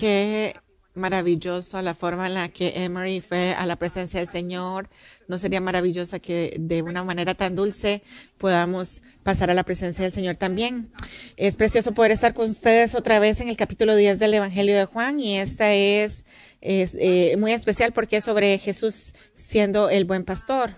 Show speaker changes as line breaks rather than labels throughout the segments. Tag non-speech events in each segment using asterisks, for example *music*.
Qué maravilloso la forma en la que Emery fue a la presencia del Señor. ¿No sería maravillosa que de una manera tan dulce podamos pasar a la presencia del Señor también? Es precioso poder estar con ustedes otra vez en el capítulo 10 del Evangelio de Juan y esta es, eh, muy especial porque es sobre Jesús siendo el buen pastor.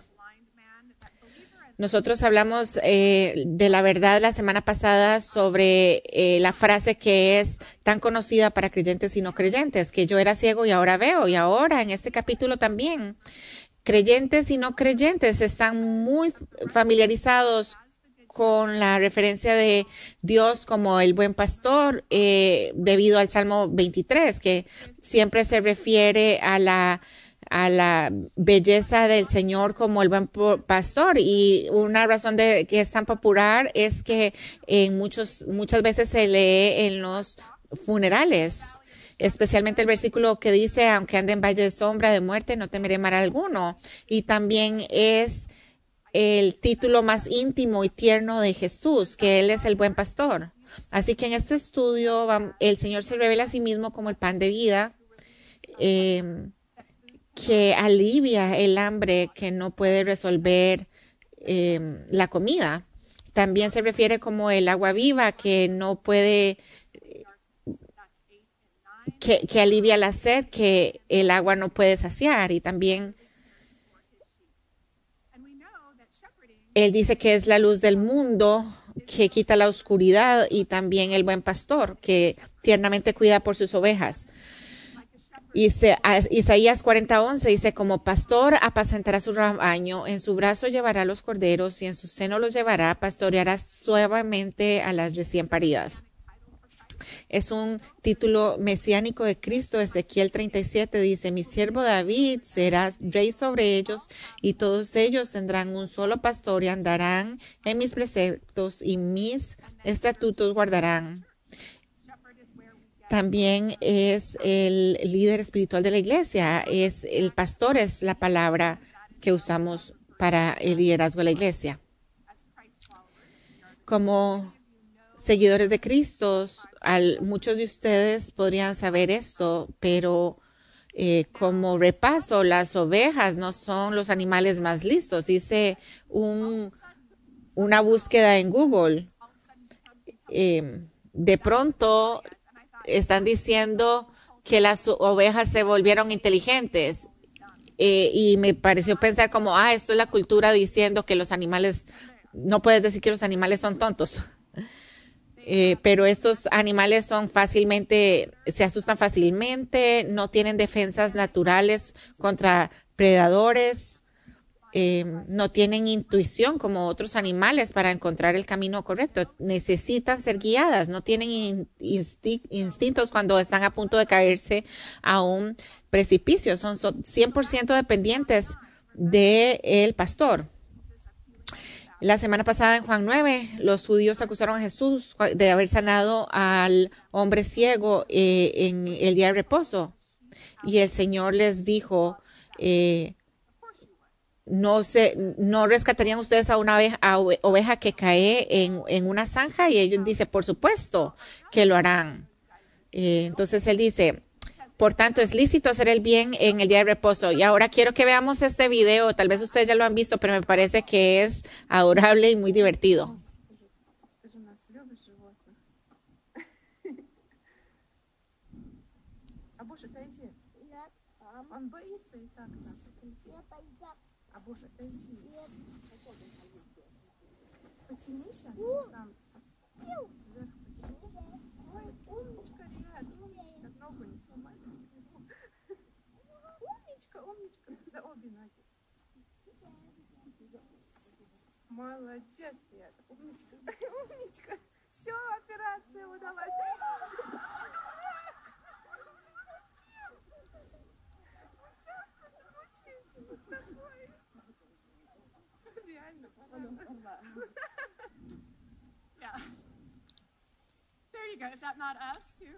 Nosotros hablamos eh, de la verdad la semana pasada sobre eh, la frase que es tan conocida para creyentes y no creyentes, que yo era ciego y ahora veo, y ahora en este capítulo también. Creyentes y no creyentes están muy familiarizados con la referencia de Dios como el buen pastor eh, debido al Salmo 23, que siempre se refiere a la a la belleza del Señor como el buen pastor. Y una razón de que es tan popular es que en muchos, muchas veces se lee en los funerales especialmente el versículo que dice, aunque ande en valle de sombra de muerte, no temeré mal alguno. Y también es el título más íntimo y tierno de Jesús, que Él es el buen pastor. Así que en este estudio el Señor se revela a sí mismo como el pan de vida. Eh, que alivia el hambre que no puede resolver em, la comida. También se refiere como el agua viva que no puede, que, que alivia la sed que el agua no puede saciar. Y también él dice que es la luz del mundo que quita la oscuridad y también el buen pastor que tiernamente cuida por sus ovejas. Isaías 40:11 dice, como pastor apacentará su rebaño, en su brazo llevará los corderos y en su seno los llevará, pastoreará suavemente a las recién paridas. Es un título mesiánico de Cristo. Ezequiel 37 dice, mi siervo David será rey sobre ellos y todos ellos tendrán un solo pastor y andarán en mis preceptos y mis estatutos guardarán también es el líder espiritual de la iglesia, es el pastor, es la palabra que usamos para el liderazgo de la iglesia. Como seguidores de Cristo, muchos de ustedes podrían saber esto, pero eh, como repaso, las ovejas no son los animales más listos. Hice un, una búsqueda en Google. Eh, de pronto están diciendo que las ovejas se volvieron inteligentes. Eh, y me pareció pensar como, ah, esto es la cultura diciendo que los animales, no puedes decir que los animales son tontos. Eh, pero estos animales son fácilmente, se asustan fácilmente, no tienen defensas naturales contra predadores. Em, no tienen intuición como otros animales para encontrar el camino correcto. Necesitan ser guiadas, no tienen instintos cuando están a punto de caerse a un precipicio. Son 100% dependientes del pastor. La semana pasada en Juan 9, los judíos acusaron a Jesús de haber sanado al hombre ciego eh, en el día de reposo. Y el Señor les dijo, eh, no se, no rescatarían ustedes a una oveja, que cae en, una zanja y ellos dicen, por supuesto que lo harán. Eh, entonces él dice, por tanto, es lícito hacer el bien en el día de reposo. Y ahora quiero que veamos este video. Tal vez ustedes ya lo han visto, pero me parece que es adorable y muy divertido.
Молодец, *laughs* ребят. Умничка. Умничка. Все, операция удалась.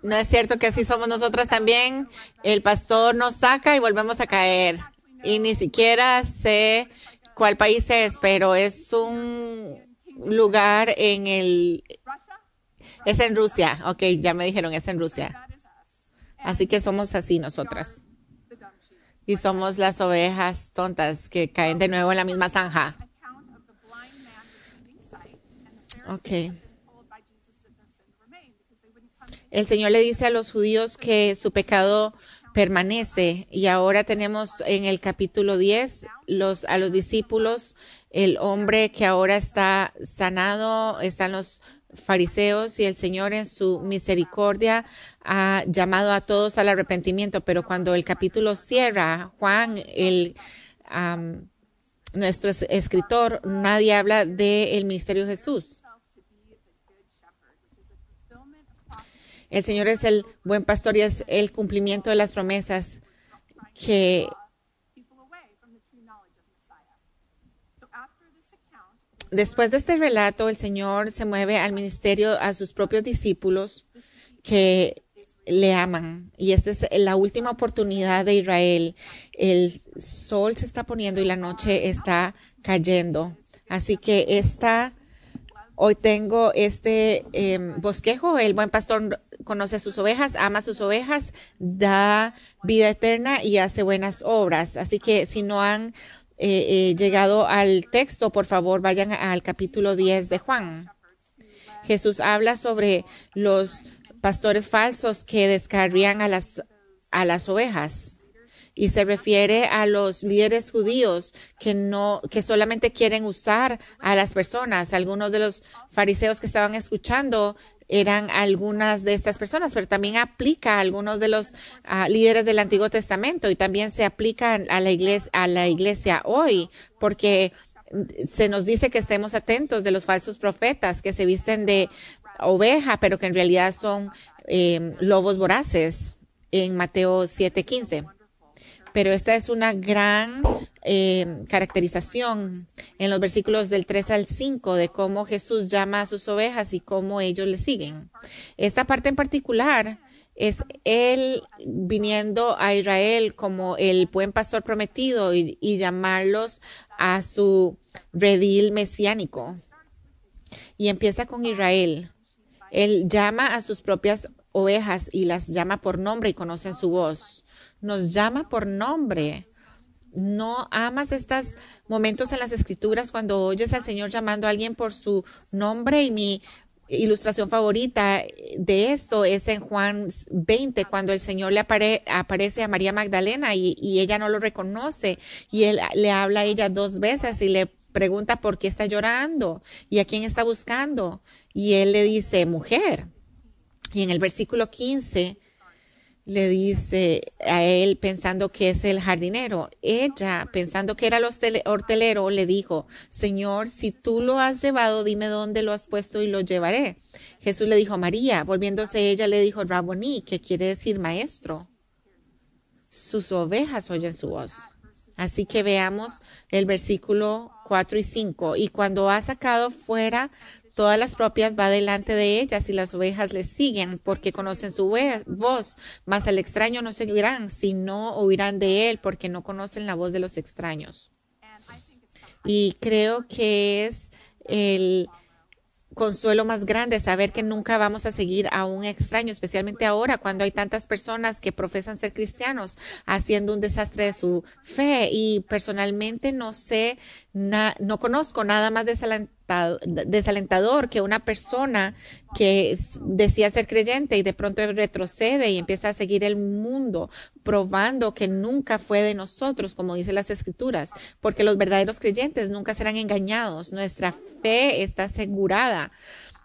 No es cierto que así somos nosotras también. El pastor nos saca y volvemos a caer. Y ni siquiera sé cuál país es, pero es un lugar en el... Es en Rusia. Ok, ya me dijeron, es en Rusia. Así que somos así nosotras. Y somos las ovejas tontas que caen de nuevo en la misma zanja.
Him.
El Señor le dice a los judíos que su pecado permanece y ahora tenemos en el capítulo 10 los, a los discípulos, el hombre que ahora está sanado, están los fariseos y el Señor en su misericordia ha llamado a todos al arrepentimiento, pero cuando el capítulo cierra, Juan, el, am, nuestro es- escritor, nadie habla del ministerio de Jesús. El Señor es el buen pastor y es el cumplimiento de las promesas que después de este relato el Señor se mueve al ministerio a sus propios discípulos que le aman. Y esta es la última oportunidad de Israel. El sol se está poniendo y la noche está cayendo. Así que esta Hoy tengo este eh, bosquejo. El buen pastor conoce a sus ovejas, ama a sus ovejas, da vida eterna y hace buenas obras. Así que si no han eh, eh, llegado al texto, por favor vayan al capítulo 10 de Juan. Jesús habla sobre los pastores falsos que descarrían a las, a las ovejas y se refiere a los líderes judíos que no que solamente quieren usar a las personas. Algunos de los fariseos que estaban escuchando eran algunas de estas personas, pero también aplica a algunos de los ah, líderes del Antiguo Testamento y también se aplica a la iglesia a la iglesia hoy, porque se nos dice que estemos atentos de los falsos profetas que se visten de oveja, pero que en realidad son eh, lobos voraces en Mateo 7:15 pero esta es una gran eh, caracterización en los versículos del 3 al 5 de cómo Jesús llama a sus ovejas y cómo ellos le siguen. Esta parte en particular es él viniendo a Israel como el buen pastor prometido y, y llamarlos a su redil mesiánico. Y empieza con Israel. Él llama a sus propias ovejas y las llama por nombre y conocen su voz nos llama por nombre. No amas estos momentos en las escrituras cuando oyes al Señor llamando a alguien por su nombre y mi ilustración favorita de esto es en Juan 20, cuando el Señor le apare, aparece a María Magdalena y, y, ella no lo reconoce y él le habla a ella dos veces y le pregunta por qué está llorando y a quién está buscando. Y él le dice, mujer. Y en el versículo 15 le dice a él pensando que es el jardinero. Ella, pensando que era el hortelero, le dijo, Señor, si tú lo has llevado, dime dónde lo has puesto y lo llevaré. Jesús le dijo, María, volviéndose ella, le dijo, Raboní, que quiere decir maestro. Sus ovejas oyen su voz. Así que veamos el versículo 4 y 5. Y cuando ha sacado fuera todas las propias va delante de ellas y las ovejas le siguen porque conocen su voz, mas al extraño no seguirán, sino oirán de él porque no conocen la voz de los extraños. Y creo que es el consuelo más grande saber que nunca vamos a seguir a un extraño, especialmente ahora cuando hay tantas personas que profesan ser cristianos haciendo un desastre de su fe y personalmente no sé, no conozco nada más desalentador que una persona que decía ser creyente y de pronto retrocede y empieza a seguir el mundo probando que nunca fue de nosotros, como dice las escrituras, porque los verdaderos creyentes nunca serán engañados, nuestra fe está asegurada.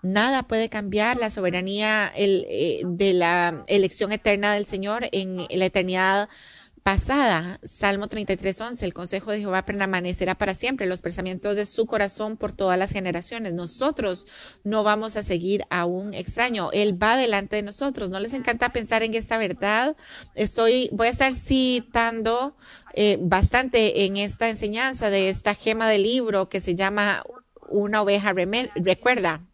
Nada puede cambiar la soberanía eh, de la elección eterna del Señor en la eternidad pasada, Salmo 33, 11, el consejo de Jehová permanecerá para siempre, los pensamientos de su corazón por todas las generaciones. Nosotros no vamos a seguir a un extraño, Él va delante de nosotros. ¿No les encanta pensar en esta verdad? Estoy, voy a estar citando eh, bastante en esta enseñanza de esta gema del libro que se llama Una oveja recuerda.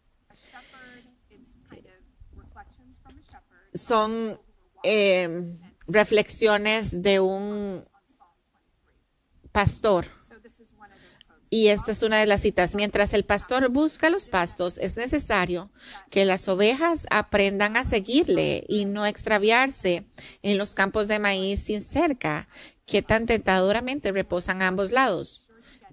Son eh, reflexiones de un pastor. Y esta es una de las citas. Mientras el pastor busca los pastos, es necesario que las ovejas aprendan a seguirle y no extraviarse en los campos de maíz sin cerca, que tan tentadoramente reposan a ambos lados.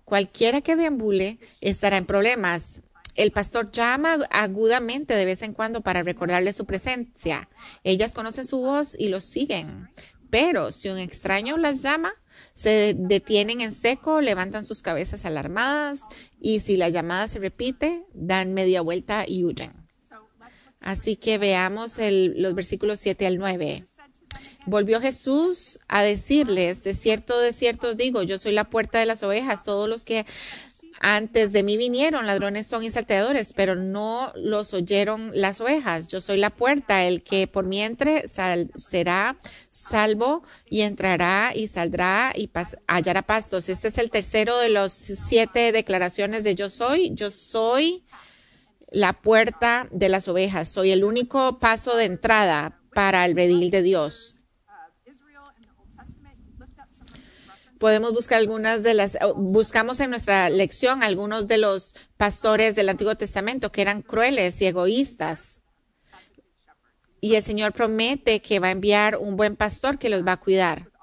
Cualquiera que deambule estará en problemas. El pastor llama agudamente de vez en cuando para recordarle su presencia. Ellas conocen su voz y lo siguen. Pero si un extraño las llama, se detienen en seco, levantan sus cabezas alarmadas y si la llamada se repite, dan media vuelta y huyen. Así que veamos los versículos 7 al 9. Volvió Jesús a decirles, de cierto, de cierto os digo, yo soy la puerta de las ovejas, todos los que antes de mí vinieron ladrones son y salteadores, pero no los oyeron las ovejas. Yo soy la puerta, el que por mi entre será salvo y entrará y saldrá y hallará pastos. Este es el tercero de los siete declaraciones de yo soy. Yo soy la puerta de las ovejas. Soy el único paso de entrada para el redil de Dios. Podemos buscar algunas de las, buscamos en nuestra lección algunos de los pastores del Antiguo Testamento que eran crueles y egoístas. Y el Señor promete que va a enviar un buen pastor que los va a cuidar.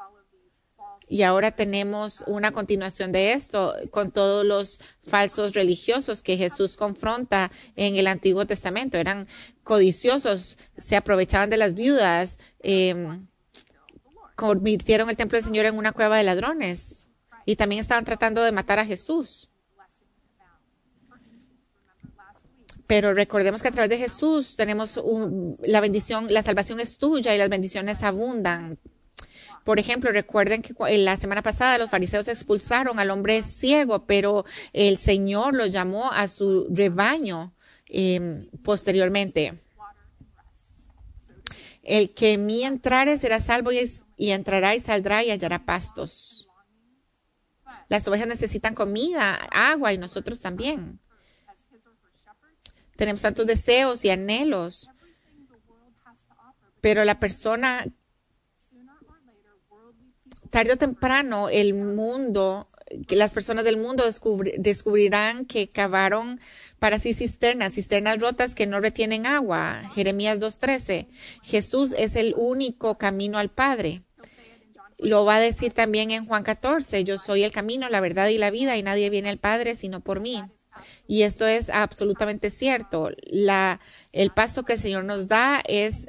Y ahora tenemos una continuación de esto con todos los falsos religiosos que Jesús confronta en el Antiguo Testamento. Eran codiciosos, se aprovechaban de las viudas. Eh, convirtieron el templo del Señor en una cueva de ladrones y también estaban tratando de matar a Jesús. Pero recordemos que a través de Jesús tenemos la bendición, la salvación es tuya y las bendiciones abundan. Por ejemplo, recuerden que la semana pasada los fariseos expulsaron al hombre ciego, pero el Señor los llamó a su rebaño em, posteriormente. El que en mí entrare será salvo y, y entrará y saldrá y hallará pastos. Las ovejas necesitan comida, agua y nosotros también. Tenemos tantos deseos y anhelos, pero la persona, tarde o temprano, el mundo, las personas del mundo descubrirán que cavaron para sí cisternas, cisternas rotas que no retienen agua. Jeremías 2.13. Jesús es el único camino al Padre. Lo va a decir también en Juan 14. Yo soy el camino, la verdad y la vida y nadie viene al Padre sino por mí. Y esto es absolutamente cierto. La, el pasto que el Señor nos da es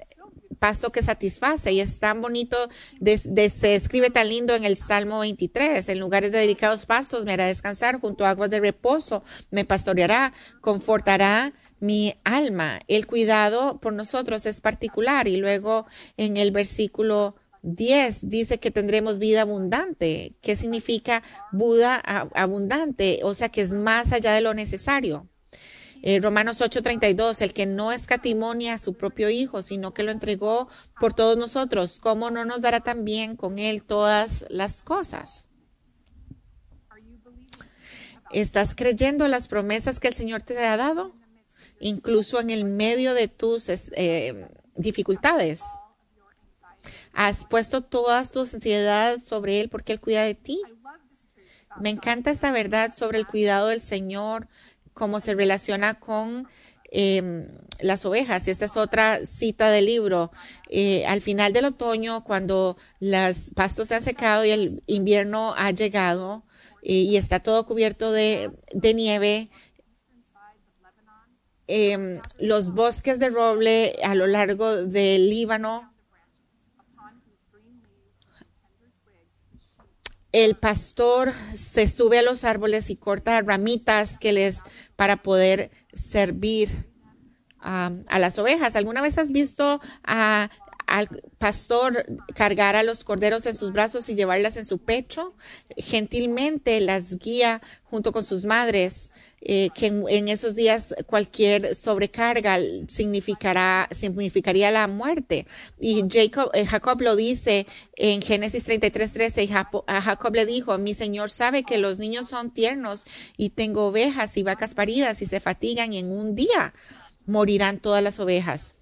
pasto que satisface y es tan bonito, se escribe tan lindo en el Salmo 23, en lugares de dedicados pastos me hará descansar, junto a aguas de reposo me pastoreará, confortará mi alma. El cuidado por nosotros es particular y luego en el versículo 10 dice que tendremos vida abundante. ¿Qué significa Buda abundante? O sea que es más allá de lo necesario. Eh, Romanos 8:32, el que no escatimonia a su propio Hijo, sino que lo entregó por todos nosotros, ¿cómo no nos dará también con él todas las cosas? ¿Estás creyendo las promesas que el Señor te ha dado? Incluso en el medio de tus eh, dificultades. Has puesto toda tu ansiedad sobre Él porque Él cuida de ti. Me encanta esta verdad sobre el cuidado del Señor cómo se relaciona con em, las ovejas. Esta es otra cita del libro. Eh, al final del otoño, cuando los pastos se han secado y el invierno ha llegado eh, y está todo cubierto de, nieve, em, los bosques de roble a lo largo del Líbano el pastor se sube a los árboles y corta ramitas que les para poder servir a las ovejas. ¿Alguna vez has visto a al pastor cargar a los corderos en sus brazos y llevarlas en su pecho. Gentilmente las guía junto con sus madres, eh, que en, esos días cualquier sobrecarga significará, significaría la muerte. Y Jacob, eh, Jacob lo dice en Génesis 33, 13, a Jacob le dijo, mi Señor sabe que los niños son tiernos y tengo ovejas y vacas paridas y se fatigan y en un día morirán todas las ovejas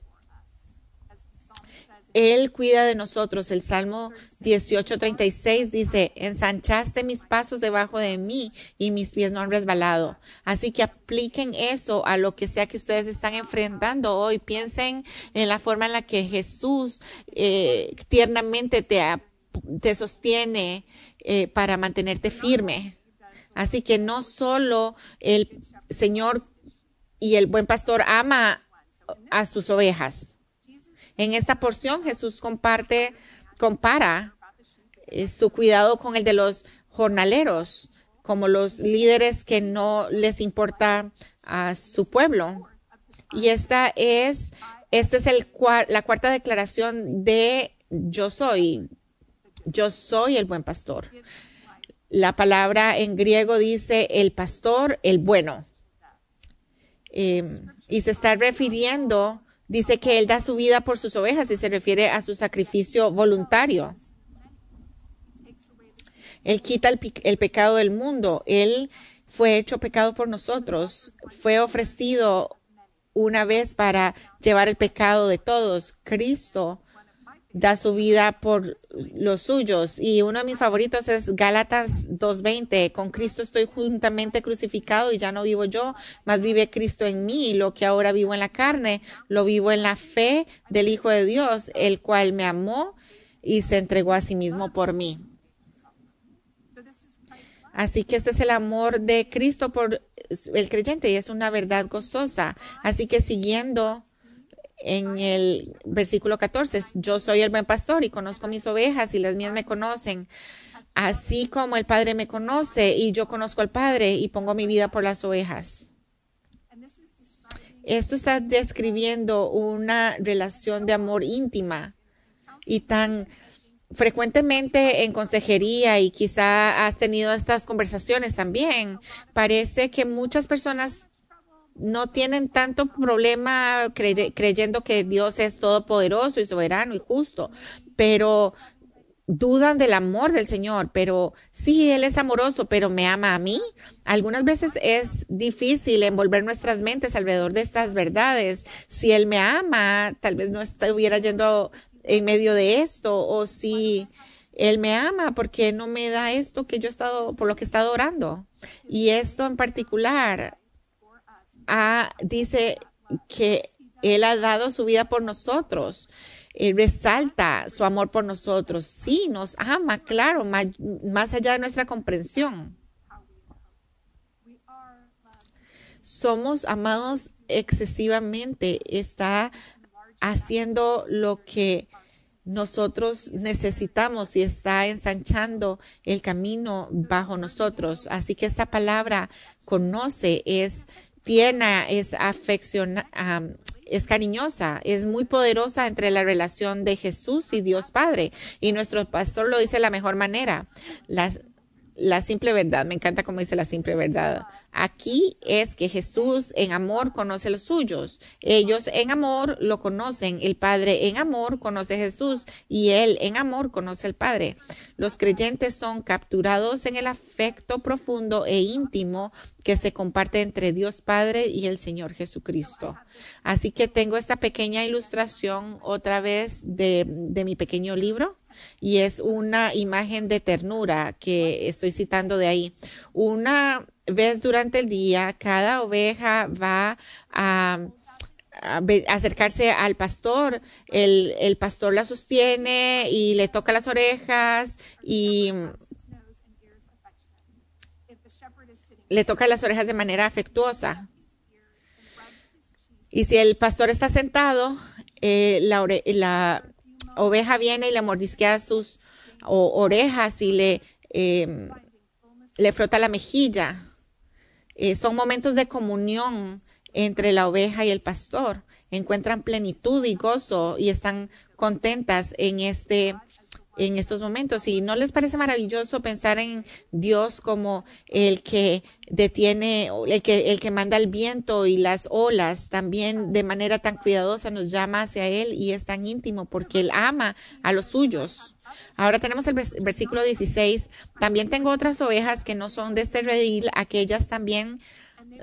Él cuida de nosotros. El Salmo 18:36 dice, ensanchaste mis pasos debajo de mí y mis pies no han resbalado. Así que apliquen eso a lo que sea que ustedes están enfrentando hoy. Piensen en la forma en la que Jesús eh, tiernamente te, sostiene eh, para mantenerte firme. Así que no solo el Señor y el buen pastor ama a sus ovejas. En esta porción Jesús comparte, compara eh, su cuidado con el de los jornaleros, como los líderes que no les importa a su pueblo. Y esta es, esta es la cuarta declaración de yo soy. Yo soy el buen pastor. La palabra en griego dice el pastor, el bueno. Em, y se está refiriendo, dice que él da su vida por sus ovejas y se refiere a su sacrificio voluntario. Él quita el, el pecado del mundo. Él fue hecho pecado por nosotros. Fue ofrecido una vez para llevar el pecado de todos. Cristo da su vida por los suyos. Y uno de mis favoritos es Gálatas 2.20. Con Cristo estoy juntamente crucificado y ya no vivo yo, más vive Cristo en mí. Lo que ahora vivo en la carne, lo vivo en la fe del Hijo de Dios, el cual me amó y se entregó a sí mismo por mí. Así que este es el amor de Cristo por el creyente y es una verdad gozosa. Así que siguiendo en el versículo 14, yo soy el buen pastor y conozco mis ovejas y las mías me conocen, así como el Padre me conoce y yo conozco al Padre y pongo mi vida por las ovejas. Esto está describiendo una relación de amor íntima y tan frecuentemente en consejería y quizá has tenido estas conversaciones también. Parece que muchas personas no tienen tanto problema creyendo que Dios es todopoderoso y soberano y justo, pero dudan del amor del Señor, pero sí, Él es amoroso, pero me ama a mí. Algunas veces es difícil envolver nuestras mentes alrededor de estas verdades. Si Él me ama, tal vez no estuviera yendo en medio de esto, o si Él me ama porque no me da esto que yo he estado, por lo que he estado orando. Y esto en particular dice que Él ha dado su vida por nosotros. Él resalta su amor por nosotros. Sí, nos ama, claro, más, allá de nuestra comprensión. Somos amados excesivamente. Está haciendo lo que nosotros necesitamos y está ensanchando el camino bajo nosotros. Así que esta palabra conoce es tierna, es afecciona, es cariñosa, es muy poderosa entre la relación de Jesús y Dios Padre. Y nuestro pastor lo dice de la mejor manera. La simple verdad, me encanta como dice la simple verdad. Aquí es que Jesús en amor conoce los suyos. Ellos en amor lo conocen. El Padre en amor conoce a Jesús y Él en amor conoce al Padre. Los creyentes son capturados en el afecto profundo e íntimo que se comparte entre Dios Padre y el Señor Jesucristo. Así que tengo esta pequeña ilustración otra vez de, de mi pequeño libro y es una imagen de ternura que estoy citando de ahí. Una vez durante el día, cada oveja va a, acercarse al pastor, el, pastor la sostiene y le toca las orejas y le toca las orejas de manera afectuosa. Y si el pastor está sentado, eh, la, la, oveja viene y le mordisquea sus orejas y le, em, le frota la mejilla. Eh, son momentos de comunión entre la oveja y el pastor. Encuentran plenitud y gozo y están contentas en este en estos momentos. Y no les parece maravilloso pensar en Dios como el que detiene, el que, el que manda el viento y las olas, también de manera tan cuidadosa nos llama hacia Él y es tan íntimo porque Él ama a los suyos. Ahora tenemos el versículo 16. También tengo otras ovejas que no son de este redil, aquellas también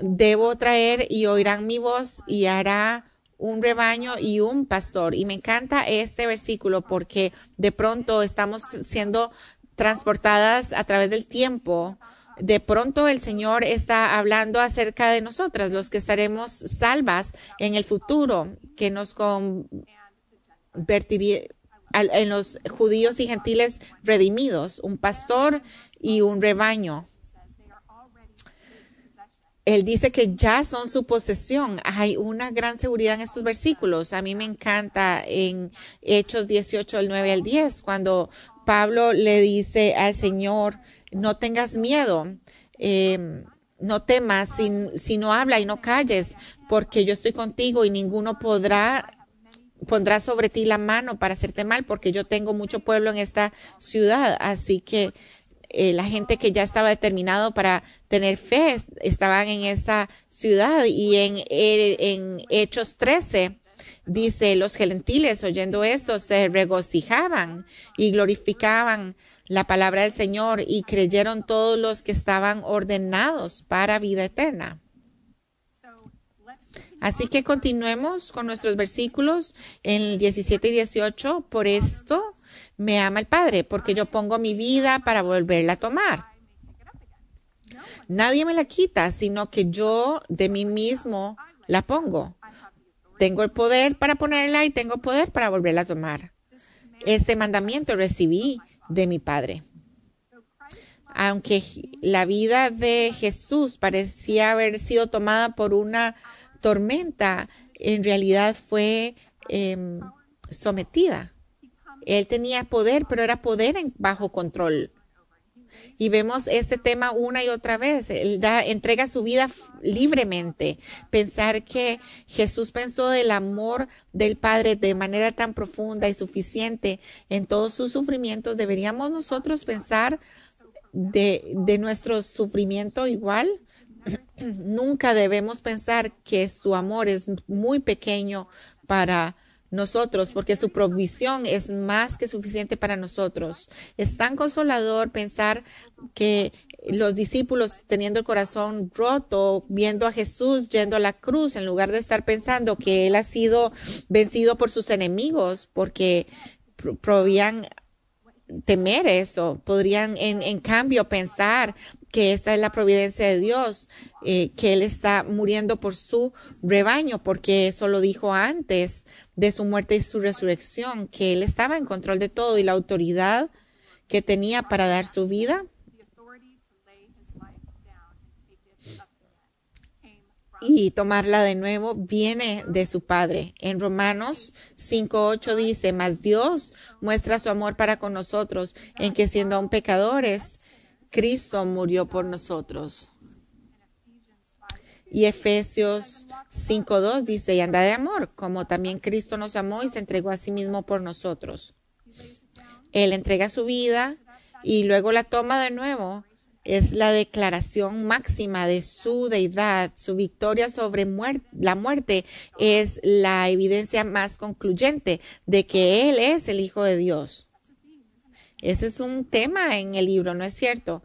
debo traer y oirán mi voz y hará un rebaño y un pastor. Y me encanta este versículo porque de pronto estamos siendo transportadas a través del tiempo. De pronto el Señor está hablando acerca de nosotras, los que estaremos salvas en el futuro, que nos convertiría en los judíos y gentiles redimidos, un pastor y un rebaño él dice que ya son su posesión. Hay una gran seguridad en estos versículos. A mí me encanta en Hechos 18, del 9 al 10, cuando Pablo le dice al Señor, no tengas miedo. Em, no temas si, si no habla y no calles, porque yo estoy contigo y ninguno podrá pondrá sobre ti la mano para hacerte mal, porque yo tengo mucho pueblo en esta ciudad. Así que eh, la gente que ya estaba determinado para tener fe estaban en esa ciudad y en, eh, en Hechos 13 dice los gentiles oyendo esto se regocijaban y glorificaban la palabra del Señor y creyeron todos los que estaban ordenados para vida eterna. Así que continuemos con nuestros versículos en el 17 y 18. Por esto me ama el Padre, porque yo pongo mi vida para volverla a tomar. Nadie me la quita, sino que yo de mí mismo la pongo. Tengo el poder para ponerla y tengo poder para volverla a tomar. Este mandamiento recibí de mi Padre. Aunque la vida de Jesús parecía haber sido tomada por una tormenta en realidad fue em, sometida. Él tenía poder, pero era poder en bajo control. Y vemos este tema una y otra vez. Él da, entrega su vida libremente. Pensar que Jesús pensó del amor del Padre de manera tan profunda y suficiente en todos sus sufrimientos. Deberíamos nosotros pensar de, de nuestro sufrimiento igual. Nunca debemos pensar que su amor es muy pequeño para nosotros, porque su provisión es más que suficiente para nosotros. Es tan consolador pensar que los discípulos teniendo el corazón roto, viendo a Jesús yendo a la cruz, en lugar de estar pensando que Él ha sido vencido por sus enemigos, porque provían temer eso, podrían en, cambio pensar que esta es la providencia de Dios, eh, que Él está muriendo por su rebaño, porque eso lo dijo antes de su muerte y su resurrección, que Él estaba en control de todo y la autoridad que tenía para dar su vida. Y tomarla de nuevo viene de su Padre. En Romanos 5.8 dice, mas Dios muestra su amor para con nosotros, en que siendo aún pecadores, Cristo murió por nosotros. Y Efesios 5.2 dice, y anda de amor, como también Cristo nos amó y se entregó a sí mismo por nosotros. Él entrega su vida y luego la toma de nuevo. Es la declaración máxima de su deidad. Su victoria sobre la muerte es la evidencia más concluyente de que Él es el Hijo de Dios. Ese es un tema en el libro, ¿no es cierto?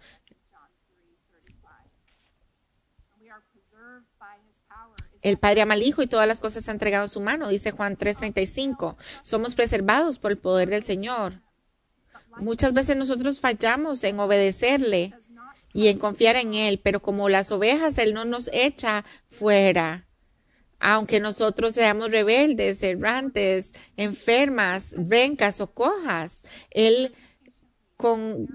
El Padre ama al Hijo y todas las cosas han entregado a su mano, dice Juan 3:35. Somos preservados por el poder del Señor. Muchas veces nosotros fallamos en obedecerle y en confiar en Él, pero como las ovejas, Él no nos echa fuera. Aunque nosotros seamos rebeldes, errantes, enfermas, brencas o cojas, Él con,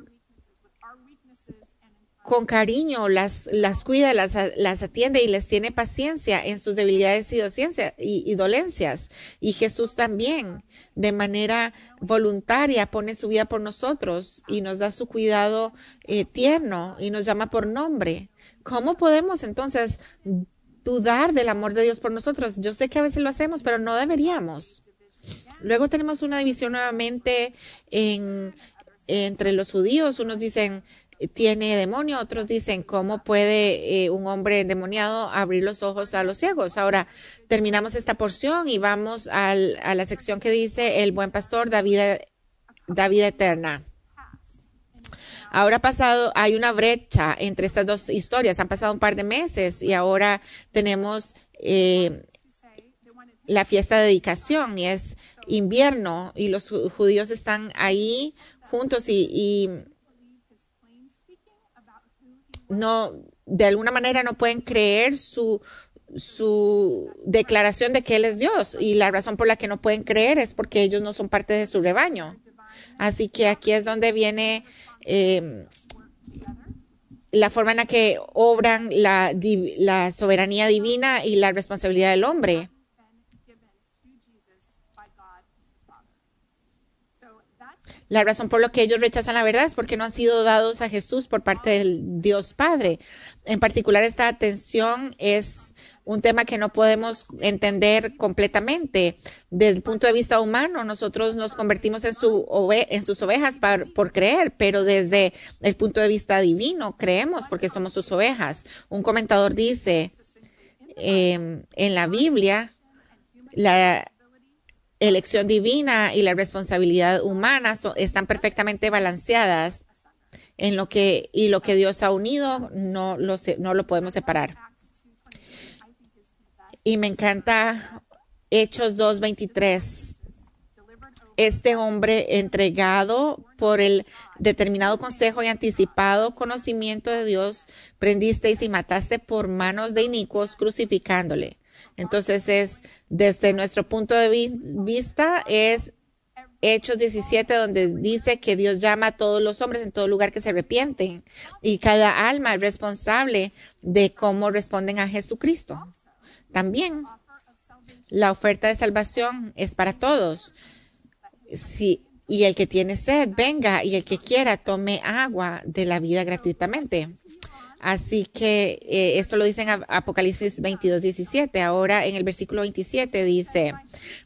con cariño las, las cuida, las, las atiende y les tiene paciencia en sus debilidades y, y, y, dolencias. Y Jesús también, de manera voluntaria, pone su vida por nosotros y nos da su cuidado eh, tierno y nos llama por nombre. ¿Cómo podemos entonces dudar del amor de Dios por nosotros? Yo sé que a veces lo hacemos, pero no deberíamos. Luego tenemos una división nuevamente en, entre los judíos. Unos dicen tiene demonio, otros dicen cómo puede eh, un hombre endemoniado abrir los ojos a los ciegos. Ahora terminamos esta porción y vamos al, a la sección que dice el buen pastor da vida, da vida eterna. Ahora ha pasado, hay una brecha entre estas dos historias. Han pasado un par de meses y ahora tenemos eh, la fiesta de dedicación y es invierno y los ju- judíos están ahí juntos y, y no, de alguna manera no pueden creer su, su declaración de que Él es Dios. Y la razón por la que no pueden creer es porque ellos no son parte de su rebaño. Así que aquí es donde viene eh, la forma en la que obran la, la soberanía divina y la responsabilidad del hombre. La razón por la que ellos rechazan la verdad es porque no han sido dados a Jesús por parte del Dios Padre. En particular, esta atención es un tema que no podemos entender completamente. Desde el punto de vista humano, nosotros nos convertimos en, sus ovejas por creer, pero desde el punto de vista divino, creemos porque somos sus ovejas. Un comentador dice, eh, en la Biblia, la elección divina y la responsabilidad humana están perfectamente balanceadas en lo que y lo que Dios ha unido no lo no lo podemos separar.
Acts 2.23, I think is the best.
Y me encanta Hechos 2:23.
Delivered over
Este hombre entregado por el determinado consejo y anticipado conocimiento de Dios, prendisteis y mataste por manos de inicuos crucificándole. Entonces es desde nuestro punto de vi- vista es Hechos 17, donde dice que Dios llama a todos los hombres en todo lugar que se arrepienten y cada alma es responsable de cómo responden a Jesucristo. También la oferta de salvación es para todos. Sí, y el que tiene sed, venga, y el que quiera, tome agua de la vida gratuitamente. Así que eh, esto lo dice en Ap- Apocalipsis 22, 17. Ahora en el versículo 27 dice,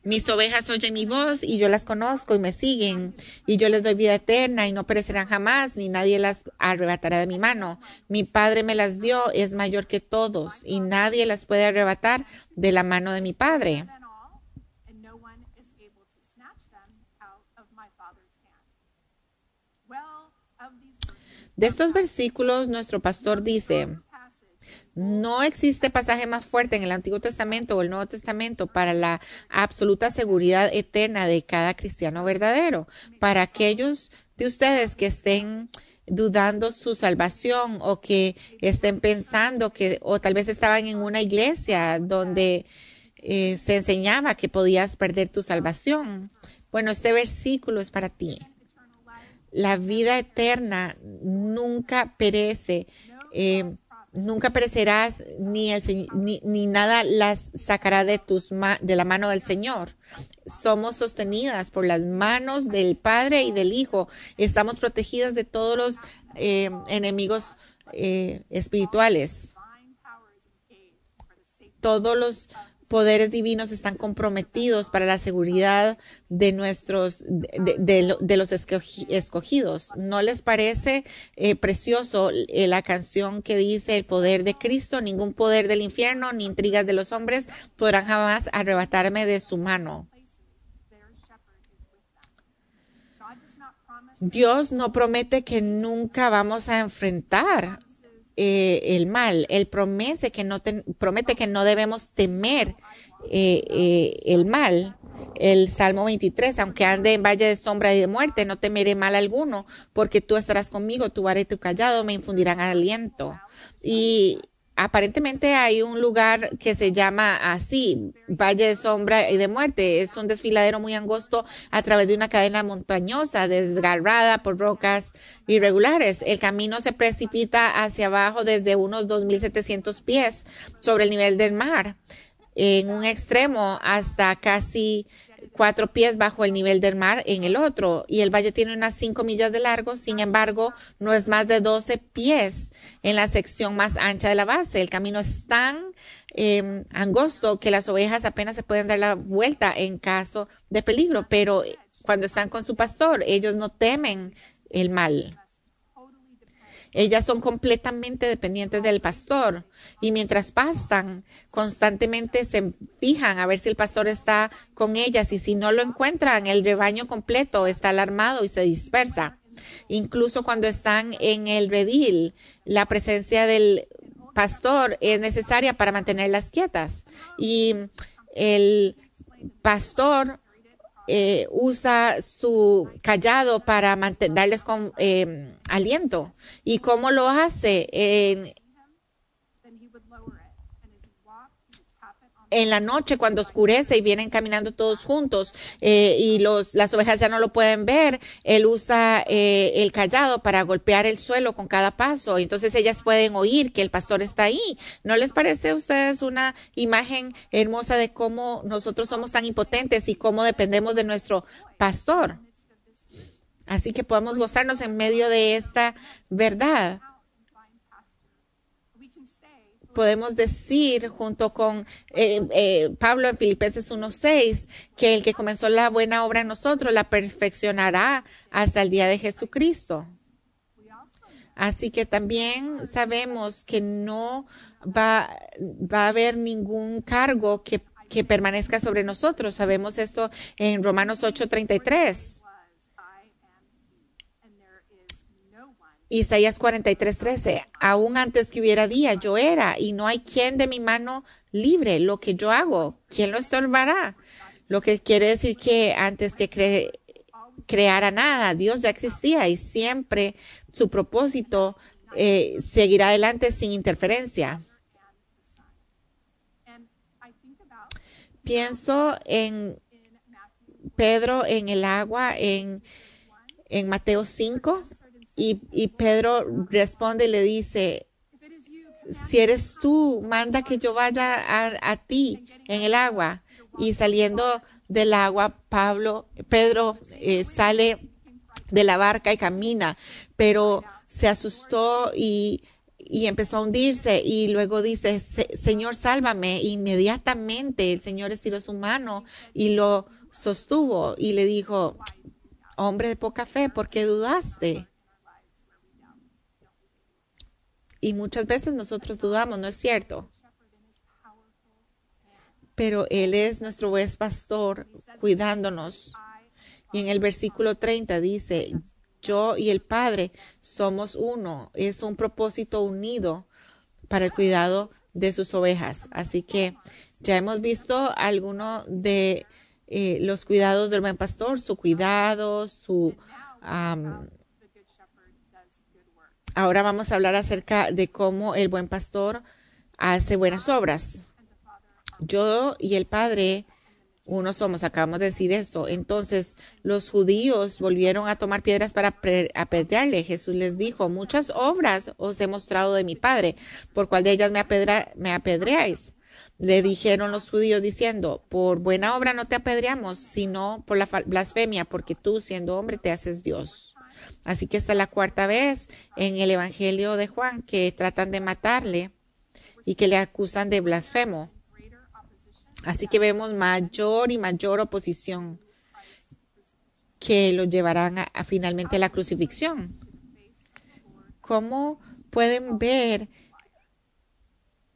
mis ovejas oyen mi voz y yo las conozco y me siguen y yo les doy vida eterna y no perecerán jamás ni nadie las arrebatará de mi mano. Mi Padre me las dio, es mayor que todos y nadie las puede arrebatar de la mano de mi Padre. De estos versículos, nuestro pastor dice, no existe pasaje más fuerte en el Antiguo Testamento o el Nuevo Testamento para la absoluta seguridad eterna de cada cristiano verdadero. Para aquellos de ustedes que estén dudando su salvación o que estén pensando que o tal vez estaban en una iglesia donde eh, se enseñaba que podías perder tu salvación. Bueno, este versículo es para ti. La vida eterna nunca perece. eh, nunca perecerás ni, el, ni, ni nada las sacará de tus ma- de la mano del Señor. Somos sostenidas por las manos del Padre y del Hijo. Estamos protegidas de todos los eh, enemigos eh, espirituales. Todos los poderes divinos están comprometidos para la seguridad de nuestros de, de lo- de los escogi- escogidos. ¿No les parece eh, precioso eh, la canción que dice el poder de Cristo? Ningún poder del infierno ni intrigas de los hombres podrán jamás arrebatarme de su mano. Dios no promete que nunca vamos a enfrentar eh, el mal. Él promete que no promete que no debemos temer eh, eh, el mal. El Salmo 23, aunque ande en valle de sombra y de muerte, no temeré mal alguno, porque tú estarás conmigo, tu vara y tu callado me infundirán aliento. Y aparentemente hay un lugar que se llama así, Valle de Sombra y de Muerte. Es un desfiladero muy angosto a través de una cadena montañosa, desgarrada por rocas irregulares. El camino se precipita hacia abajo desde unos 2.700 pies sobre el nivel del mar, en un extremo hasta casi cuatro pies bajo el nivel del mar en el otro y el valle tiene unas cinco millas de largo, sin embargo no es más de 12 pies en la sección más ancha de la base. El camino es tan eh, angosto que las ovejas apenas se pueden dar la vuelta en caso de peligro, pero cuando están con su pastor ellos no temen el mal. Ellas son completamente dependientes del pastor. Y mientras pastan, constantemente se fijan a ver si el pastor está con ellas. Y si no lo encuentran, el rebaño completo está alarmado y se dispersa. Incluso cuando están en el redil, la presencia del pastor es necesaria para mantenerlas quietas. Y el pastor eh, usa su callado para darles con, eh, aliento. ¿Y cómo lo hace? En, en la noche cuando oscurece y vienen caminando todos juntos eh, y los, las ovejas ya no lo pueden ver, él usa eh, el callado para golpear el suelo con cada paso. Entonces ellas pueden oír que el pastor está ahí. ¿No les parece a ustedes una imagen hermosa de cómo nosotros somos tan impotentes y cómo dependemos de nuestro pastor? Así que podemos gozarnos en medio de esta verdad. Podemos decir junto con eh, eh, Pablo en Filipenses 1.6 que el que comenzó la buena obra en nosotros la perfeccionará hasta el día de Jesucristo. Así que también sabemos que no va, va a haber ningún cargo que, que permanezca sobre nosotros. Sabemos esto en Romanos 8.33. Isaías 43:13, aún antes que hubiera día, yo era, y no hay quien de mi mano libre lo que yo hago. ¿Quién lo estorbará? Lo que quiere decir que antes que cre- creara nada, Dios ya existía y siempre su propósito eh, seguirá adelante sin interferencia. Pienso en Pedro en el agua en, en Mateo 5 y, Pedro responde y le dice, si eres tú, manda que yo vaya a, ti en el agua. Y saliendo del agua, Pablo, Pedro eh, sale de la barca y camina, pero se asustó y, y empezó a hundirse y luego dice, "Se- Señor, sálvame. Inmediatamente el Señor estiró su mano y lo sostuvo y le dijo, hombre de poca fe, ¿por qué dudaste? Y muchas veces nosotros dudamos, ¿no es cierto? Pero Él es nuestro buen pastor cuidándonos. Y en el versículo 30 dice, yo y el Padre somos uno. Es un propósito unido para el cuidado de sus ovejas. Así que ya hemos visto algunos de eh, los cuidados del buen pastor, su cuidado, su... am, ahora vamos a hablar acerca de cómo el buen pastor hace buenas obras. Yo y el Padre, uno somos, acabamos de decir eso. Entonces los judíos volvieron a tomar piedras para apedrearle. Jesús les dijo, muchas obras os he mostrado de mi Padre, por cuál de ellas me, me apedreáis. Le dijeron los judíos diciendo, por buena obra no te apedreamos, sino por la blasfemia, porque tú siendo hombre te haces Dios. Así que esta es la cuarta vez en el Evangelio de Juan que tratan de matarle y que le acusan de blasfemo. Así que vemos mayor y mayor oposición que lo llevarán a, finalmente a la crucifixión. ¿Cómo pueden ver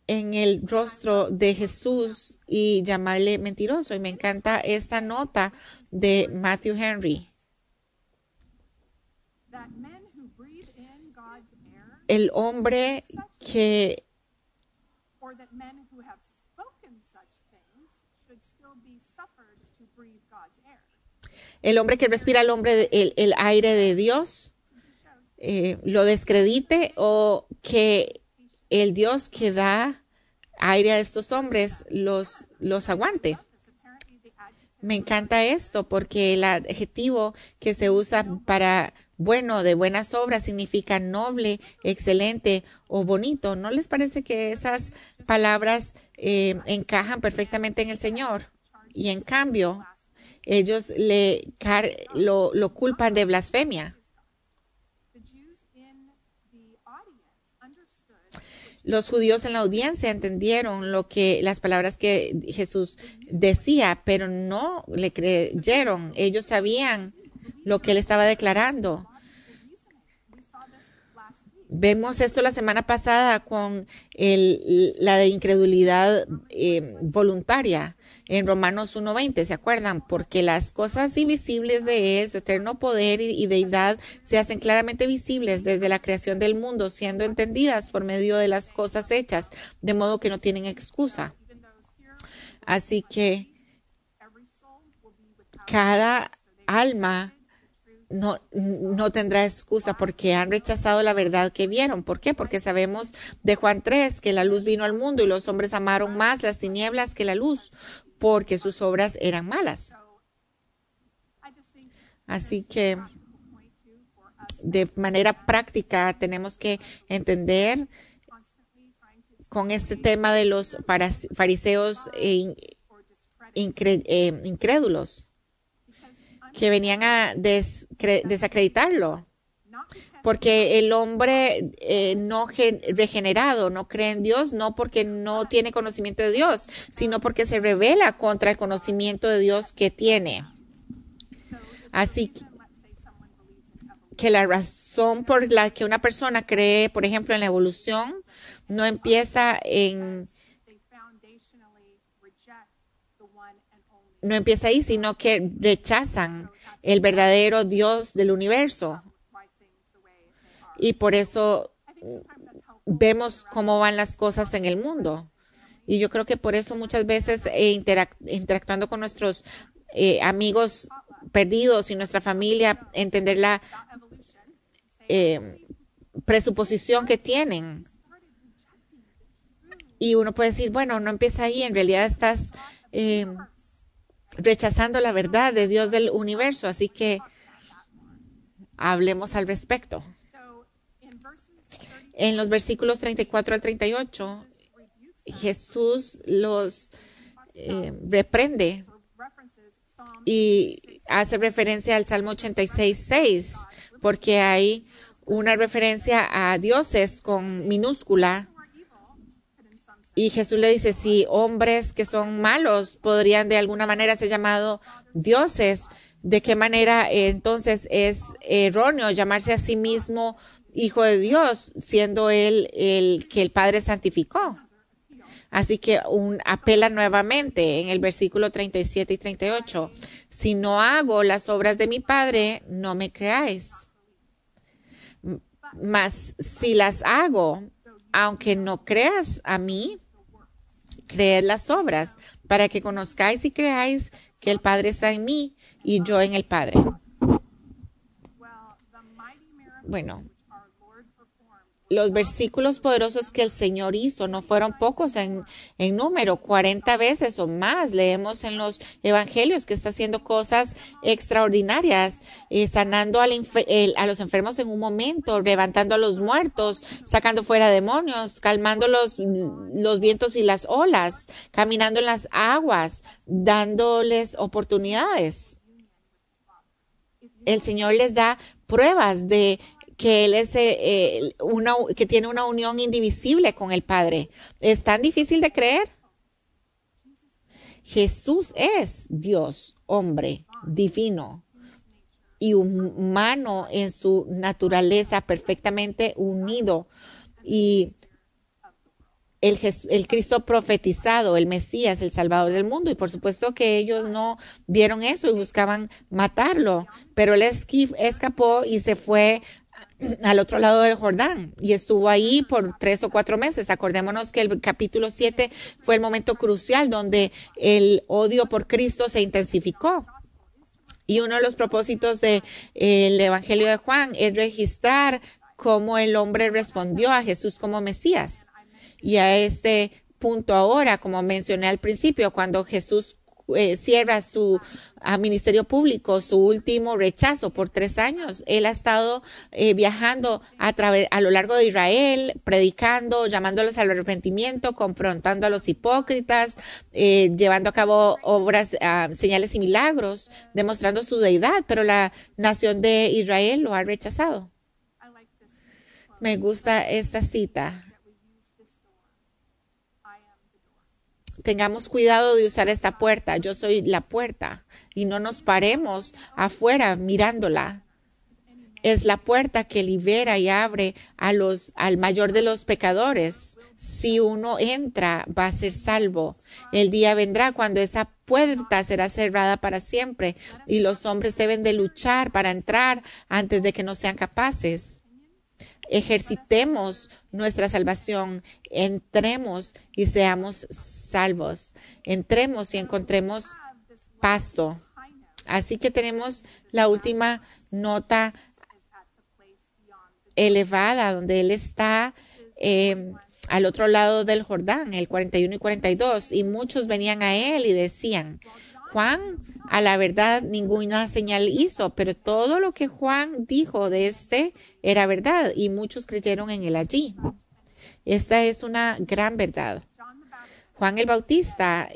en el rostro de Jesús y llamarle mentiroso? Y me encanta esta nota de Matthew Henry.
Breathe God's air.
el hombre que respira el, hombre el, el aire de Dios eh, lo descredite o que el Dios que da aire a estos hombres los, los aguante. Me encanta esto porque el adjetivo que se usa para bueno, de buenas obras, significa noble, excelente o bonito. ¿No les parece que esas palabras eh, encajan perfectamente en el Señor? Y en cambio, ellos le lo, lo culpan de blasfemia. Los judíos en la audiencia entendieron lo que las palabras que Jesús decía, pero no le creyeron. Ellos sabían lo que él estaba declarando. Vemos esto la semana pasada con el, la de incredulidad eh, voluntaria en Romanos 1.20, ¿se acuerdan? Porque las cosas invisibles de Él, su eterno poder y, deidad, se hacen claramente visibles desde la creación del mundo, siendo entendidas por medio de las cosas hechas, de modo que no tienen excusa. Así que cada alma no, no tendrá excusa porque han rechazado la verdad que vieron. ¿Por qué? Porque sabemos de Juan 3 que la luz vino al mundo y los hombres amaron más las tinieblas que la luz porque sus obras eran malas. Así que de manera práctica tenemos que entender con este tema de los fariseos e eh, incrédulos que venían a desacreditarlo. Porque el hombre eh, no regenerado no cree en Dios, no porque no tiene conocimiento de Dios, sino porque se revela contra el conocimiento de Dios que tiene. Así que la razón por la que una persona cree, por ejemplo, en la evolución, no empieza en no empieza ahí, sino que rechazan el verdadero Dios del universo. Y por eso vemos cómo van las cosas en el mundo. Y yo creo que por eso muchas veces eh, interactuando con nuestros eh, amigos perdidos y nuestra familia, entender la eh, presuposición que tienen. Y uno puede decir, bueno, no empieza ahí, en realidad estás rechazando la verdad de Dios del universo. Así que hablemos al respecto. En los versículos 34 al 38, Jesús los eh, reprende y hace referencia al Salmo 86, 6, porque hay una referencia a dioses con minúscula. Y Jesús le dice, si hombres que son malos podrían de alguna manera ser llamados dioses, ¿de qué manera entonces es erróneo llamarse a sí mismo hijo de Dios, siendo él el que el Padre santificó? Así que un apela nuevamente en el versículo 37 y 38. Si no hago las obras de mi Padre, no me creáis. Mas si las hago, aunque no creas a mí, creer las obras, para que conozcáis y creáis que el Padre está en mí y yo en el Padre. Bueno, los versículos poderosos que el Señor hizo no fueron pocos en, número, 40 veces o más. Leemos en los evangelios que está haciendo cosas extraordinarias, eh, sanando a los enfermos en un momento, levantando a los muertos, sacando fuera demonios, calmando los, los vientos y las olas, caminando en las aguas, dándoles oportunidades. El Señor les da pruebas de que él es eh, eh, una que tiene una unión indivisible con el Padre. ¿Es tan difícil de creer? Jesús es Dios, hombre, divino y humano en su naturaleza, perfectamente unido. Y el, el, Cristo profetizado, el Mesías, el Salvador del mundo. Y por supuesto que ellos no vieron eso y buscaban matarlo, pero él escapó y se fue *clears throat* al otro lado del Jordán y estuvo ahí por tres o cuatro meses. Acordémonos que el capítulo 7 fue el momento crucial donde el odio por Cristo se intensificó. Y uno de los propósitos del Evangelio de Juan es registrar cómo el hombre respondió a Jesús como Mesías. Y a este punto ahora, como mencioné al principio, cuando Jesús eh, cierra su ministerio público, su último rechazo por tres años. Él ha estado eh, viajando a, través, a lo largo de Israel, predicando, llamándolos al arrepentimiento, confrontando a los hipócritas, eh, llevando a cabo obras, ah, señales y milagros, demostrando su deidad, pero la nación de Israel lo ha rechazado. Me gusta esta cita tengamos cuidado de usar esta puerta. Yo soy la puerta y no nos paremos afuera mirándola. Es la puerta que libera y abre al mayor de los pecadores. Si uno entra, va a ser salvo. El día vendrá cuando esa puerta será cerrada para siempre y los hombres deben de luchar para entrar antes de que no sean capaces ejercitemos nuestra salvación, entremos y seamos salvos, entremos y encontremos pasto. Así que tenemos la última nota elevada donde él está eh, al otro lado del Jordán, el 41 y 42, y muchos venían a él y decían, Juan, a la verdad, ninguna señal hizo, pero todo lo que Juan dijo de este era verdad y muchos creyeron en él allí. Esta es una gran verdad. Juan el Bautista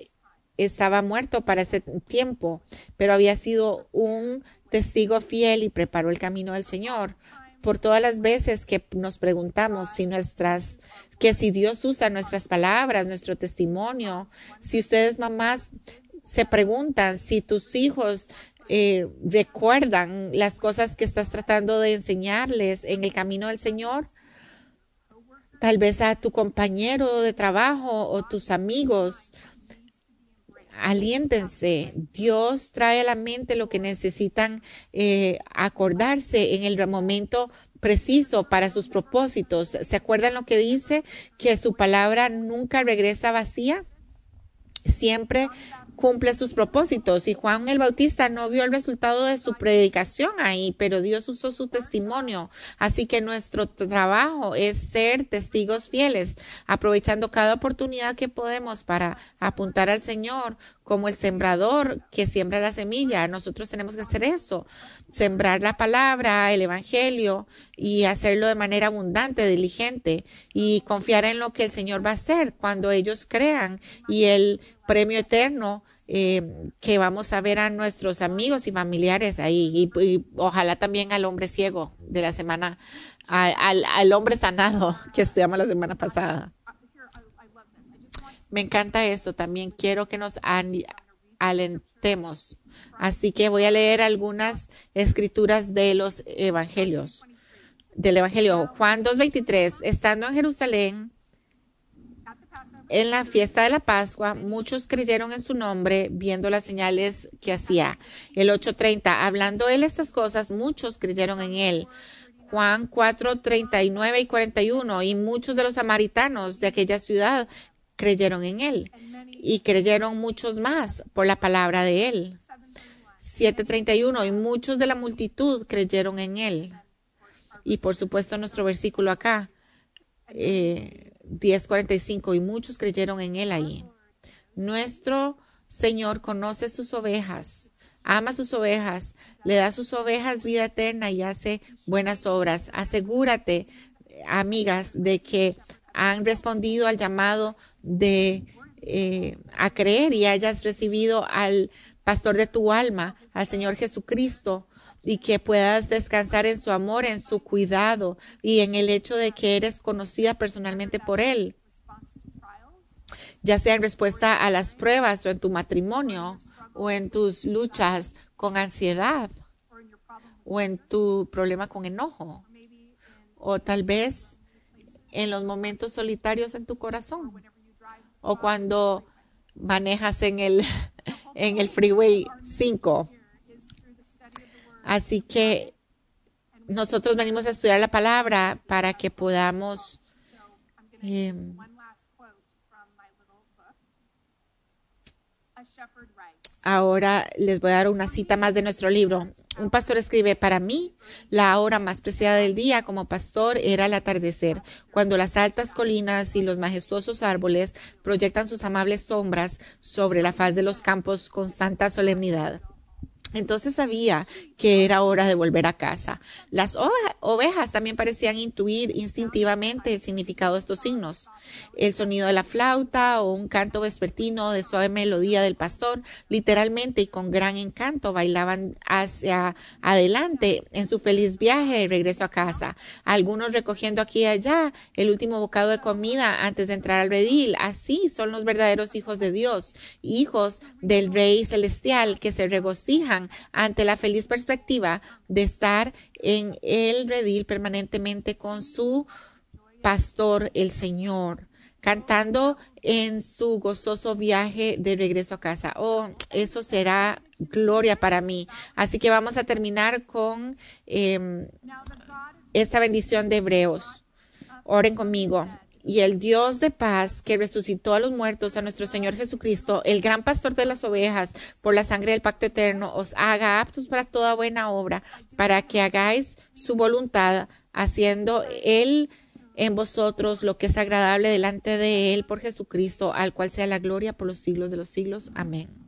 estaba muerto para ese tiempo, pero había sido un testigo fiel y preparó el camino del Señor. Por todas las veces que nos preguntamos si nuestras, que si Dios usa nuestras palabras, nuestro testimonio, si ustedes mamás se preguntan si tus hijos eh, recuerdan las cosas que estás tratando de enseñarles en el camino del Señor, tal vez a tu compañero de trabajo o tus amigos. Aliéntense. Dios trae a la mente lo que necesitan eh, acordarse en el momento preciso para sus propósitos. ¿Se acuerdan lo que dice? Que su palabra nunca regresa vacía. Siempre cumple sus propósitos. Y Juan el Bautista no vio el resultado de su predicación ahí, pero Dios usó su testimonio. Así que nuestro trabajo es ser testigos fieles, aprovechando cada oportunidad que podemos para apuntar al Señor como el sembrador que siembra la semilla. Nosotros tenemos que hacer eso, sembrar la palabra, el Evangelio y hacerlo de manera abundante, diligente y confiar en lo que el Señor va a hacer cuando ellos crean y el premio eterno eh, que vamos a ver a nuestros amigos y familiares ahí y, ojalá también al hombre ciego de la semana, al, al hombre sanado *laughs* que llama la semana pasada. Me encanta esto. También quiero que nos alentemos. Así que voy a leer algunas escrituras de los evangelios. Del evangelio Juan 2:23. Estando en Jerusalén, en la fiesta de la Pascua, muchos creyeron en su nombre viendo las señales que hacía. El 8:30. Hablando él estas cosas, muchos creyeron en él. Juan 4, 39 y 41. Y muchos de los samaritanos de aquella ciudad creyeron en él y creyeron muchos más por la palabra de él. 7.31 y muchos de la multitud creyeron en él. Y por supuesto nuestro versículo acá, eh, 10.45 y muchos creyeron en él ahí. Nuestro Señor conoce sus ovejas, ama sus ovejas, le da a sus ovejas vida eterna y hace buenas obras. Asegúrate, amigas, de que han respondido al llamado de eh, a creer y hayas recibido al pastor de tu alma, al Señor Jesucristo, y que puedas descansar en su amor, en su cuidado y en el hecho de que eres conocida personalmente por Él, ya sea en respuesta a las pruebas o en tu matrimonio o en tus luchas con ansiedad o en tu problema con enojo o tal vez en los momentos solitarios en tu corazón o cuando manejas en el, *laughs* en el freeway 5. Así que nosotros venimos a estudiar la palabra para que podamos eh, Ahora les voy a dar una cita más de nuestro libro. Un pastor escribe, para mí, la hora más preciada del día como pastor era el atardecer, cuando las altas colinas y los majestuosos árboles proyectan sus amables sombras sobre la faz de los campos con santa solemnidad. Entonces sabía que era hora de volver a casa. Las ovejas también parecían intuir instintivamente el significado de estos signos. El sonido de la flauta o un canto vespertino de suave melodía del pastor, literalmente y con gran encanto, bailaban hacia adelante en su feliz viaje de regreso a casa. Algunos recogiendo aquí y allá el último bocado de comida antes de entrar al redil. Así son los verdaderos hijos de Dios, hijos del Rey Celestial que se regocijan ante la feliz perspectiva de estar en el redil permanentemente con su pastor, el Señor, cantando en su gozoso viaje de regreso a casa. Oh, eso será gloria para mí. Así que vamos a terminar con em, esta bendición de Hebreos. Oren conmigo. Y el Dios de paz que resucitó a los muertos, a nuestro Señor Jesucristo, el gran pastor de las ovejas, por la sangre del pacto eterno, os haga aptos para toda buena obra, para que hagáis su voluntad, haciendo Él en vosotros lo que es agradable delante de Él por Jesucristo, al cual sea la gloria por los siglos de los siglos. Amén.